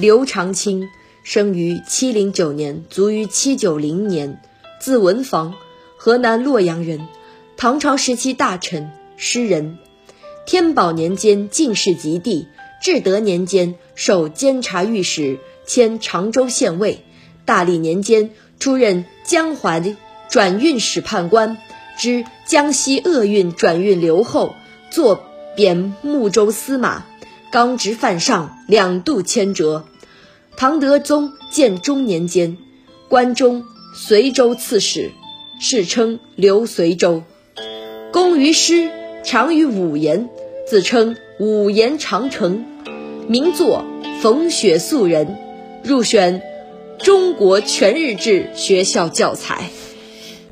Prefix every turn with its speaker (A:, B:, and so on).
A: 刘长卿，生于七零九年，卒于七九零年，字文房，河南洛阳人，唐朝时期大臣、诗人。天宝年间进士及第，至德年间授监察御史，迁常州县尉。大历年间出任江淮转运使判官，知江西厄运转运留后，作贬睦州司马。刚直犯上，两度迁谪。唐德宗建中年间，关中随州刺史，世称刘随州。工于诗，长于五言，自称五言长城。名作《逢雪素人》，入选中国全日制学校教材。